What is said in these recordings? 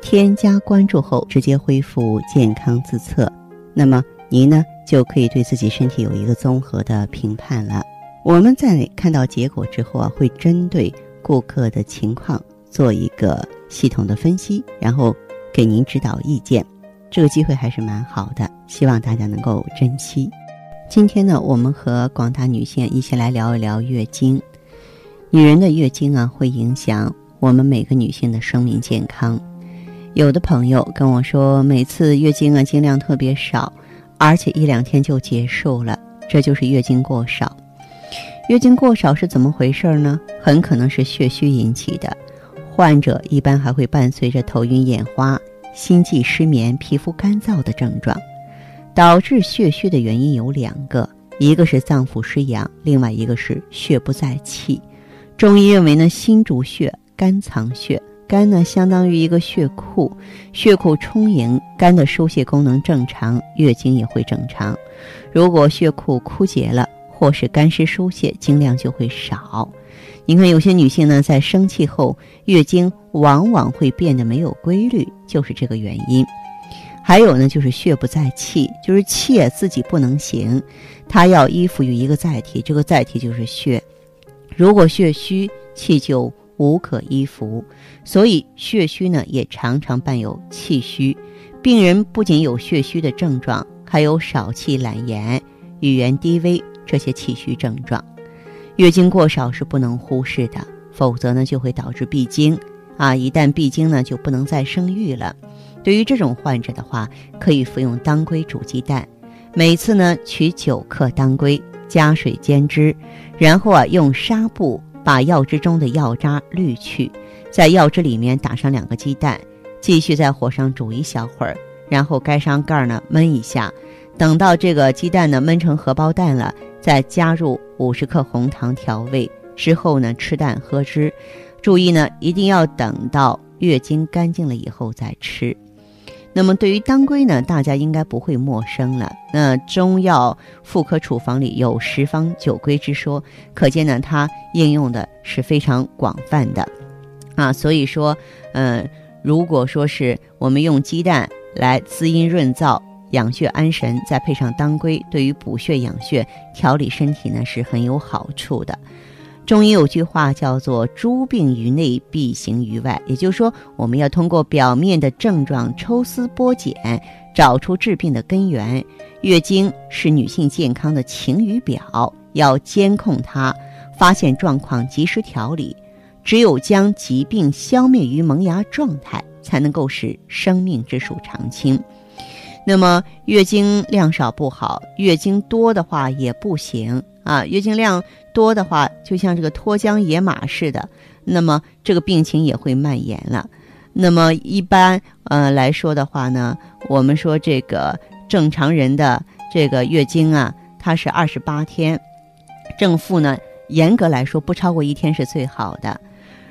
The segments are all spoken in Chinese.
添加关注后，直接恢复健康自测，那么您呢就可以对自己身体有一个综合的评判了。我们在看到结果之后啊，会针对顾客的情况做一个系统的分析，然后给您指导意见。这个机会还是蛮好的，希望大家能够珍惜。今天呢，我们和广大女性一起来聊一聊月经。女人的月经啊，会影响我们每个女性的生命健康。有的朋友跟我说，每次月经啊经量特别少，而且一两天就结束了，这就是月经过少。月经过少是怎么回事呢？很可能是血虚引起的，患者一般还会伴随着头晕眼花、心悸失眠、皮肤干燥的症状。导致血虚的原因有两个，一个是脏腑失养，另外一个是血不在气。中医认为呢，心主血，肝藏血。肝呢，相当于一个血库，血库充盈，肝的疏泄功能正常，月经也会正常。如果血库枯竭了，或是肝湿疏泄，经量就会少。你看，有些女性呢，在生气后，月经往往会变得没有规律，就是这个原因。还有呢，就是血不在气，就是气自己不能行，它要依附于一个载体，这个载体就是血。如果血虚，气就。无可依附，所以血虚呢也常常伴有气虚。病人不仅有血虚的症状，还有少气懒言、语言低微这些气虚症状。月经过少是不能忽视的，否则呢就会导致闭经啊！一旦闭经呢就不能再生育了。对于这种患者的话，可以服用当归煮鸡蛋，每次呢取九克当归，加水煎汁，然后啊用纱布。把药汁中的药渣滤去，在药汁里面打上两个鸡蛋，继续在火上煮一小会儿，然后盖上盖儿呢焖一下，等到这个鸡蛋呢焖成荷包蛋了，再加入五十克红糖调味之后呢吃蛋喝汁，注意呢一定要等到月经干净了以后再吃。那么对于当归呢，大家应该不会陌生了。那中药妇科处方里有十方九归之说，可见呢它应用的是非常广泛的，啊，所以说，嗯，如果说是我们用鸡蛋来滋阴润燥、养血安神，再配上当归，对于补血养血、调理身体呢是很有好处的。中医有句话叫做“诸病于内，必行于外”，也就是说，我们要通过表面的症状抽丝剥茧，找出治病的根源。月经是女性健康的晴雨表，要监控它，发现状况及时调理。只有将疾病消灭于萌芽状态，才能够使生命之树长青。那么，月经量少不好，月经多的话也不行啊。月经量多的话，就像这个脱缰野马似的，那么这个病情也会蔓延了。那么一般呃来说的话呢，我们说这个正常人的这个月经啊，它是二十八天，正负呢严格来说不超过一天是最好的。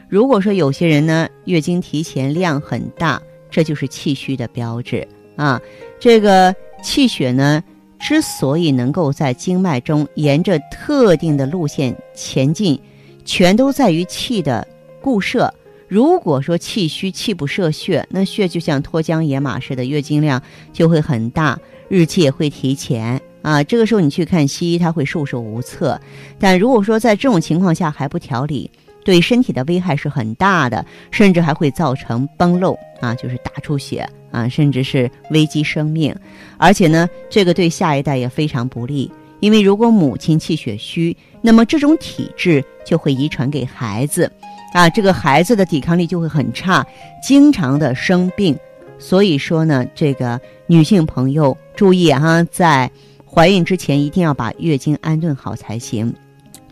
如果说有些人呢月经提前量很大，这就是气虚的标志。啊，这个气血呢，之所以能够在经脉中沿着特定的路线前进，全都在于气的固摄。如果说气虚，气不摄血，那血就像脱缰野马似的，月经量就会很大，日期也会提前。啊，这个时候你去看西医，他会束手无策。但如果说在这种情况下还不调理，对身体的危害是很大的，甚至还会造成崩漏啊，就是大出血啊，甚至是危及生命。而且呢，这个对下一代也非常不利，因为如果母亲气血虚，那么这种体质就会遗传给孩子，啊，这个孩子的抵抗力就会很差，经常的生病。所以说呢，这个女性朋友注意哈，在怀孕之前一定要把月经安顿好才行。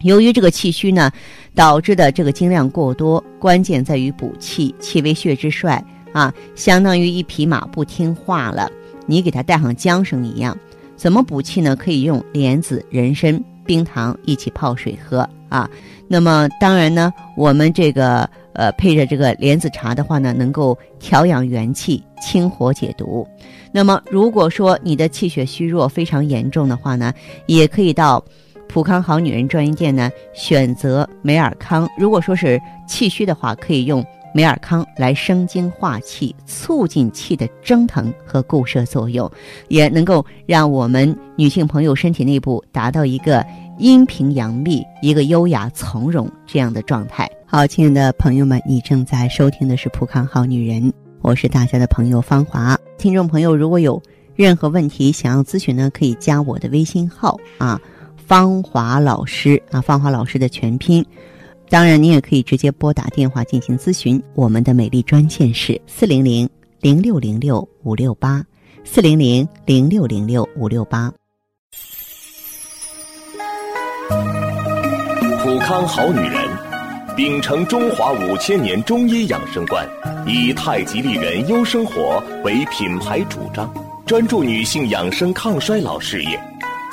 由于这个气虚呢，导致的这个经量过多，关键在于补气，气为血之帅啊，相当于一匹马不听话了，你给它带上缰绳一样。怎么补气呢？可以用莲子、人参、冰糖一起泡水喝啊。那么当然呢，我们这个呃配着这个莲子茶的话呢，能够调养元气、清火解毒。那么如果说你的气血虚弱非常严重的话呢，也可以到普康好女人专营店呢选择美尔康。如果说是气虚的话，可以用美尔康来生精化气，促进气的蒸腾和固摄作用，也能够让我们女性朋友身体内部达到一个。阴平阳秘，一个优雅从容这样的状态。好，亲爱的朋友们，你正在收听的是《普康好女人》，我是大家的朋友芳华。听众朋友，如果有任何问题想要咨询呢，可以加我的微信号啊，芳华老师啊，芳华老师的全拼。当然，你也可以直接拨打电话进行咨询。我们的美丽专线是四零零零六零六五六八，四零零零六零六五六八。普康好女人，秉承中华五千年中医养生观，以太极丽人优生活为品牌主张，专注女性养生抗衰老事业，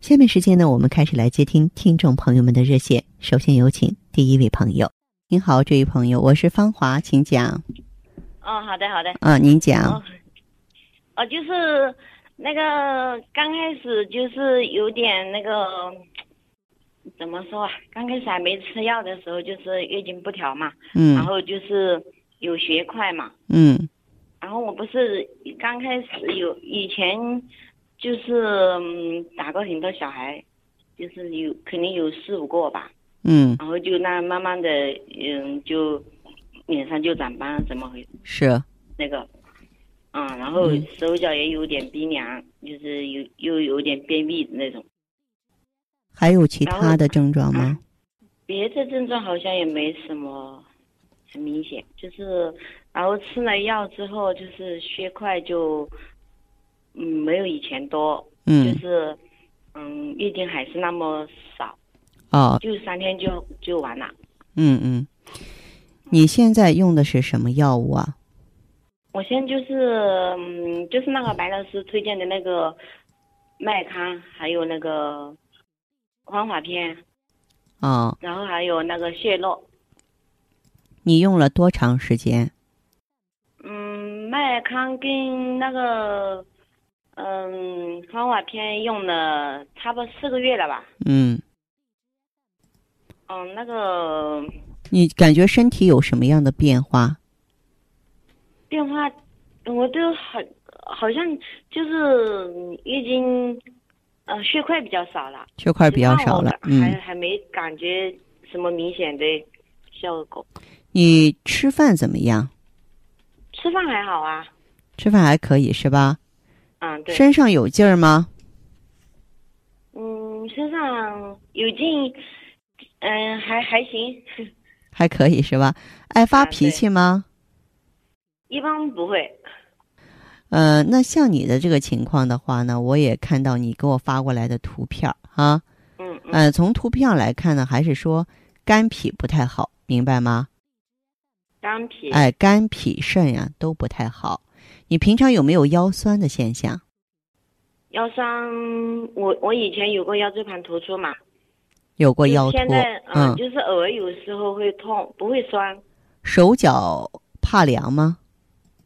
下面时间呢，我们开始来接听听众朋友们的热线。首先有请第一位朋友。您好，这位朋友，我是芳华，请讲。哦，好的，好的。啊，您讲。哦，就是那个刚开始就是有点那个。怎么说啊？刚开始还没吃药的时候，就是月经不调嘛，嗯，然后就是有血块嘛，嗯，然后我不是刚开始有以前就是嗯打过很多小孩，就是有肯定有四五个吧，嗯，然后就那慢慢的，嗯，就脸上就长斑，怎么回事？是那个，嗯，然后手脚也有点冰凉，就是有又有点便秘的那种。还有其他的症状吗？别的症状好像也没什么很明显，就是然后吃了药之后，就是血块就嗯没有以前多，嗯，就是嗯月经还是那么少，哦，就三天就就完了。嗯嗯，你现在用的是什么药物啊？我现在就是嗯就是那个白老师推荐的那个麦康，还有那个。黄华片，啊，然后还有那个泻诺。你用了多长时间？嗯，麦康跟那个，嗯，黄华片用了差不多四个月了吧？嗯。嗯，那个。你感觉身体有什么样的变化？变化，我都好，好像就是月经。呃，血块比较少了，血块比较少了，嗯，还还没感觉什么明显的效果。你吃饭怎么样？吃饭还好啊，吃饭还可以是吧？嗯，对。身上有劲儿吗？嗯，身上有劲，嗯，还还行。还可以是吧？爱发脾气吗？一般不会。呃，那像你的这个情况的话呢，我也看到你给我发过来的图片啊。嗯。呃，从图片来看呢，还是说肝脾不太好，明白吗？肝脾。哎，肝脾肾呀都不太好。你平常有没有腰酸的现象？腰酸，我我以前有过腰椎盘突出嘛。有过腰突。现在嗯，就是偶尔有时候会痛，不会酸。手脚怕凉吗？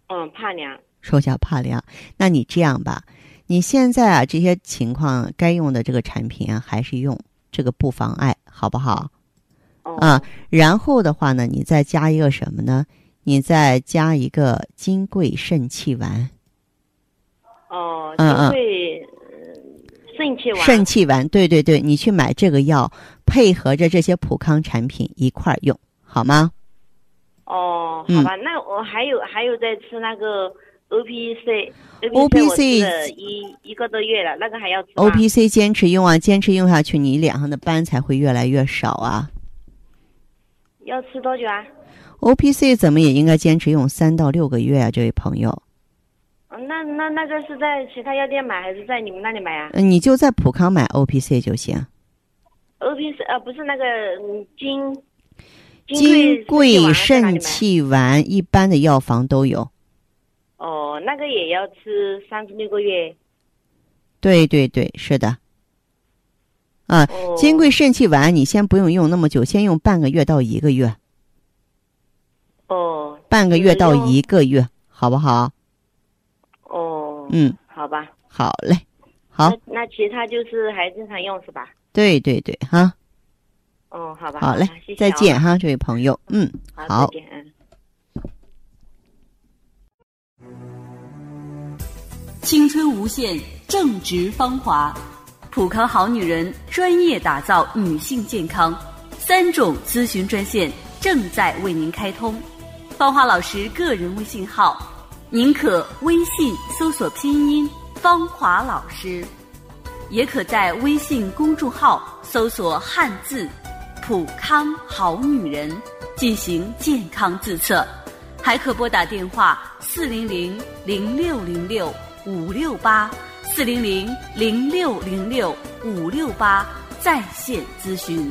嗯，怕凉。手脚怕凉。那你这样吧，你现在啊这些情况该用的这个产品啊还是用，这个不妨碍，好不好？啊，然后的话呢，你再加一个什么呢？你再加一个金匮肾气丸。哦，金匮肾气丸。肾气丸，对对对，你去买这个药，配合着这些普康产品一块儿用，好吗？哦，好吧，那我还有还有在吃那个 O P C，O P C 一一个多月了，那个还要吃 O P C 坚持用啊，坚持用下去，你脸上的斑才会越来越少啊。要吃多久啊？O P C 怎么也应该坚持用三到六个月啊，这位朋友。那那那个是在其他药店买还是在你们那里买啊？嗯，你就在普康买 O P C 就行。O P C 呃不是那个金金匮肾气丸，一般的药房都有。哦，那个也要吃三至六个月。对对对，是的。啊，金匮肾气丸，你先不用用那么久，先用半个月到一个月。哦。半个月到一个月，好不好？哦。嗯。好吧。好嘞。好。那其他就是还正常用是吧？对对对，哈。哦，好吧。好嘞，再见哈，这位朋友。嗯。好。再见。青春无限，正值芳华。普康好女人专业打造女性健康，三种咨询专线正在为您开通。芳华老师个人微信号，您可微信搜索拼音“芳华老师”，也可在微信公众号搜索汉字“普康好女人”进行健康自测，还可拨打电话四零零零六零六五六八。四零零零六零六五六八在线咨询。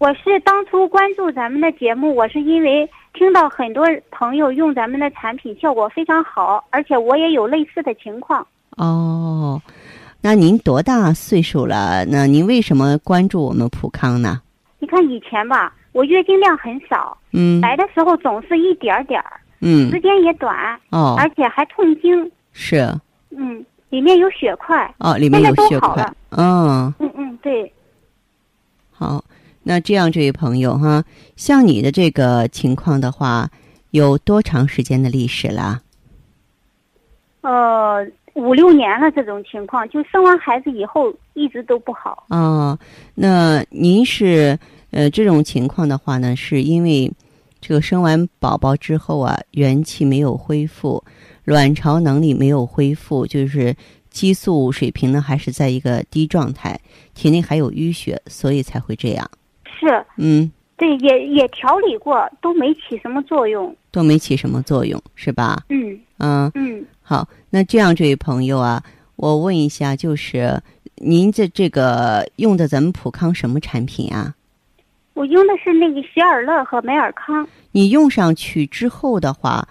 我是当初关注咱们的节目，我是因为听到很多朋友用咱们的产品效果非常好，而且我也有类似的情况。哦，那您多大岁数了？那您为什么关注我们普康呢？你看以前吧。我月经量很少，嗯，来的时候总是一点儿点儿，嗯，时间也短，哦，而且还痛经，是，嗯，里面有血块，哦，里面有血块，嗯，嗯嗯，对，好，那这样这位朋友哈，像你的这个情况的话，有多长时间的历史了？呃，五六年了，这种情况，就生完孩子以后一直都不好。哦，那您是？呃，这种情况的话呢，是因为这个生完宝宝之后啊，元气没有恢复，卵巢能力没有恢复，就是激素水平呢还是在一个低状态，体内还有淤血，所以才会这样。是，嗯，对，也也调理过，都没起什么作用，都没起什么作用，是吧？嗯嗯嗯。好，那这样，这位朋友啊，我问一下，就是您这这个用的咱们普康什么产品啊？我用的是那个喜尔乐和美尔康。你用上去之后的话，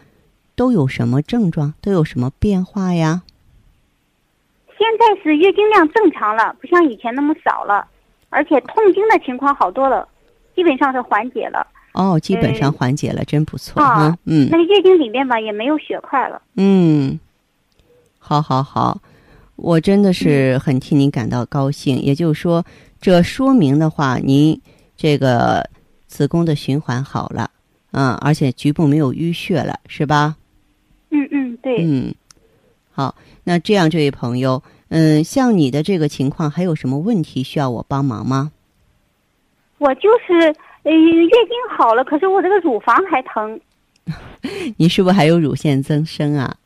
都有什么症状？都有什么变化呀？现在是月经量正常了，不像以前那么少了，而且痛经的情况好多了，基本上是缓解了。哦，基本上缓解了，真不错啊！嗯，那个月经里面吧也没有血块了。嗯，好，好，好，我真的是很替您感到高兴。也就是说，这说明的话，您。这个子宫的循环好了，嗯，而且局部没有淤血了，是吧？嗯嗯，对。嗯，好，那这样，这位朋友，嗯，像你的这个情况，还有什么问题需要我帮忙吗？我就是呃月经好了，可是我这个乳房还疼。你是不是还有乳腺增生啊？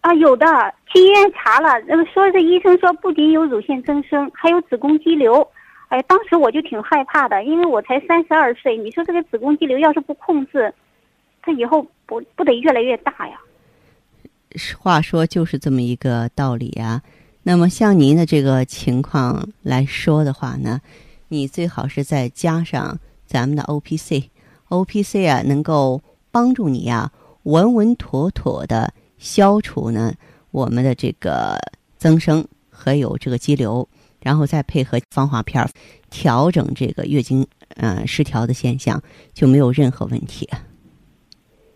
啊，有的，去医院查了，那个说这医生说不仅有乳腺增生，还有子宫肌瘤。哎，当时我就挺害怕的，因为我才三十二岁，你说这个子宫肌瘤要是不控制，它以后不不得越来越大呀？话说就是这么一个道理啊。那么像您的这个情况来说的话呢，你最好是再加上咱们的 O P C，O P C 啊，能够帮助你呀稳稳妥妥的消除呢我们的这个增生和有这个肌瘤。然后再配合芳华片调整这个月经呃失调的现象，就没有任何问题。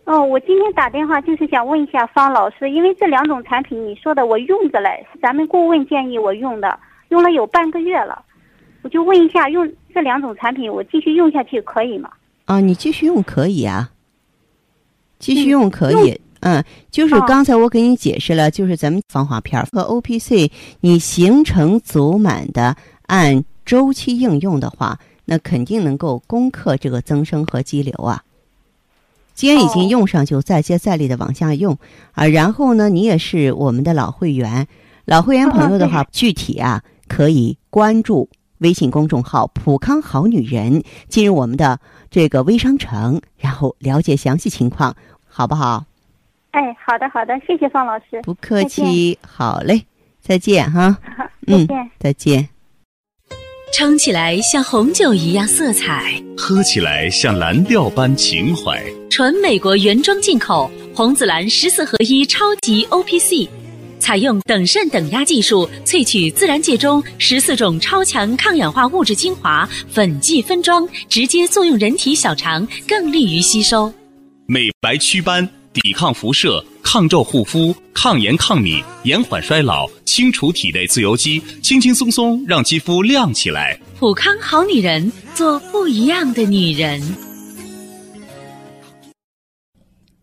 哦，我今天打电话就是想问一下方老师，因为这两种产品你说的我用着嘞，是咱们顾问建议我用的，用了有半个月了，我就问一下，用这两种产品我继续用下去可以吗？啊，你继续用可以啊，继续用可以。嗯，就是刚才我给你解释了，就是咱们防滑片和 O P C，你行程足满的按周期应用的话，那肯定能够攻克这个增生和肌瘤啊。既然已经用上，就再接再厉的往下用啊。然后呢，你也是我们的老会员，老会员朋友的话，具体啊可以关注微信公众号“普康好女人”，进入我们的这个微商城，然后了解详细情况，好不好？哎，好的好的，谢谢方老师。不客气，好嘞，再见哈。再见，再见。撑起来像红酒一样色彩，喝起来像蓝调般情怀。纯美国原装进口红紫蓝十四合一超级 O P C，采用等渗等压技术萃取自然界中十四种超强抗氧化物质精华，粉剂分装，直接作用人体小肠，更利于吸收。美白祛斑。抵抗辐射、抗皱护肤、抗炎抗敏、延缓衰老、清除体内自由基，轻轻松松让肌肤亮起来。普康好女人，做不一样的女人。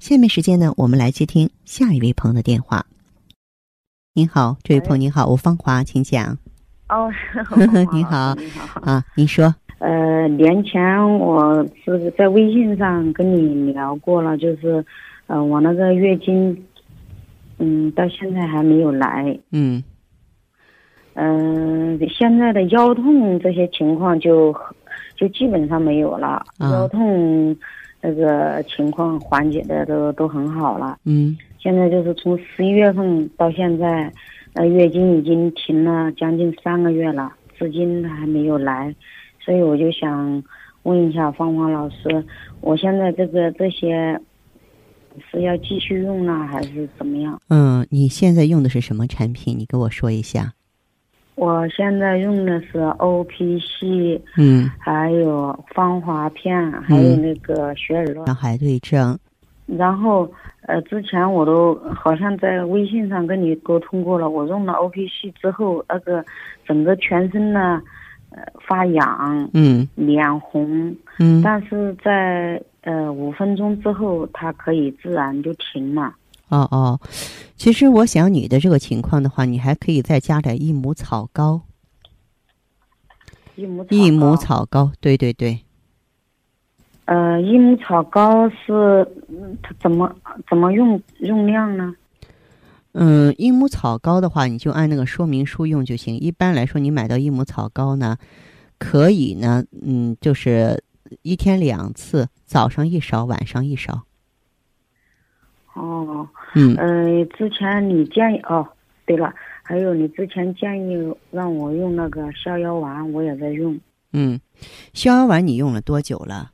下面时间呢，我们来接听下一位朋友的电话。您好，这位朋友您好，我芳华，请讲。哦，您好，你好啊，您说。呃，年前我是在微信上跟你聊过了，就是，呃，我那个月经。嗯，到现在还没有来。嗯，嗯，现在的腰痛这些情况就就基本上没有了，腰痛那个情况缓解的都都很好了。嗯，现在就是从十一月份到现在，呃，月经已经停了将近三个月了，至今还没有来，所以我就想问一下芳芳老师，我现在这个这些。是要继续用呢，还是怎么样？嗯，你现在用的是什么产品？你给我说一下。我现在用的是 O P C，嗯，还有芳华片，还有那个雪尔乐。海对症。然后，呃，之前我都好像在微信上跟你沟通过了。我用了 O P C 之后，那个整个全身呢，呃，发痒，嗯，脸红，嗯，但是在。呃，五分钟之后，它可以自然就停了。哦哦，其实我想你的这个情况的话，你还可以再加点益母草膏。益母益母草膏，对对对。呃，益母草膏是它怎么怎么用用量呢？嗯，益母草膏的话，你就按那个说明书用就行。一般来说，你买到益母草膏呢，可以呢，嗯，就是一天两次。早上一勺，晚上一勺。哦，嗯，呃，之前你建议哦，对了，还有你之前建议让我用那个逍遥丸，我也在用。嗯，逍遥丸你用了多久了？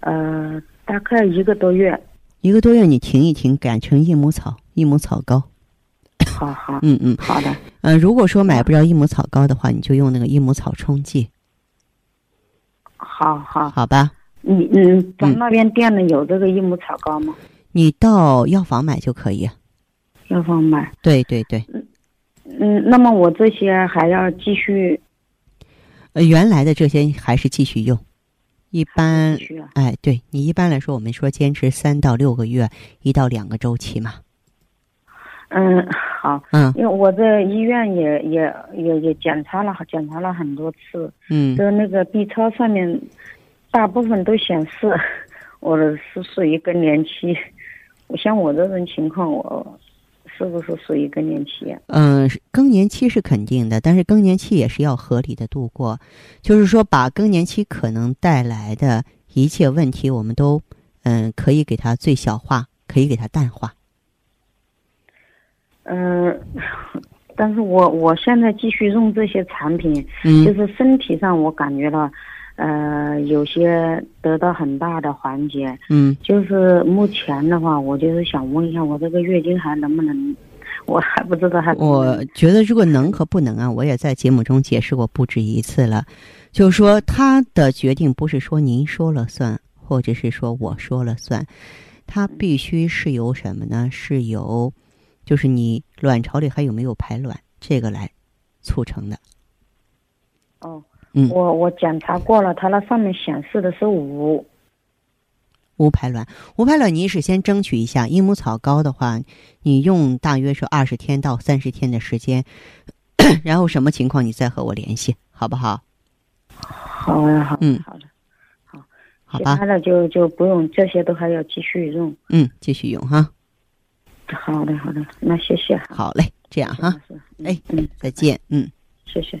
呃，大概一个多月。一个多月你停一停，改成益母草、益母草膏。好好，嗯嗯，好的。呃，如果说买不着益母草膏的话，你就用那个益母草冲剂。好好，好吧。你嗯，咱那边店里有这个益母草膏吗？你到药房买就可以。药房买。对对对。嗯，那么我这些还要继续。呃，原来的这些还是继续用。一般，啊、哎，对你一般来说，我们说坚持三到六个月，一到两个周期嘛。嗯，好。嗯。因为我在医院也也也也检查了，检查了很多次。嗯。就那个 B 超上面，大部分都显示我的是属于更年期。像我这种情况，我。是不是属于更年期？嗯，更年期是肯定的，但是更年期也是要合理的度过。就是说，把更年期可能带来的一切问题，我们都嗯可以给它最小化，可以给它淡化。嗯，但是我我现在继续用这些产品，嗯，就是身体上我感觉到。呃，有些得到很大的缓解，嗯，就是目前的话，我就是想问一下，我这个月经还能不能？我还不知道还。我觉得如果能和不能啊，我也在节目中解释过不止一次了，就是说他的决定不是说您说了算，或者是说我说了算，他必须是由什么呢？是由，就是你卵巢里还有没有排卵这个来促成的。哦。嗯，我我检查过了，它那上面显示的是五，无排卵。无排卵，你是先争取一下益母草膏的话，你用大约是二十天到三十天的时间，然后什么情况你再和我联系，好不好？好呀，好，嗯，好的，好，好吧。其他的就就不用，这些都还要继续用。嗯，继续用哈。好的，好的，那谢谢。好嘞，这样哈。哎，嗯，再见，嗯，谢谢。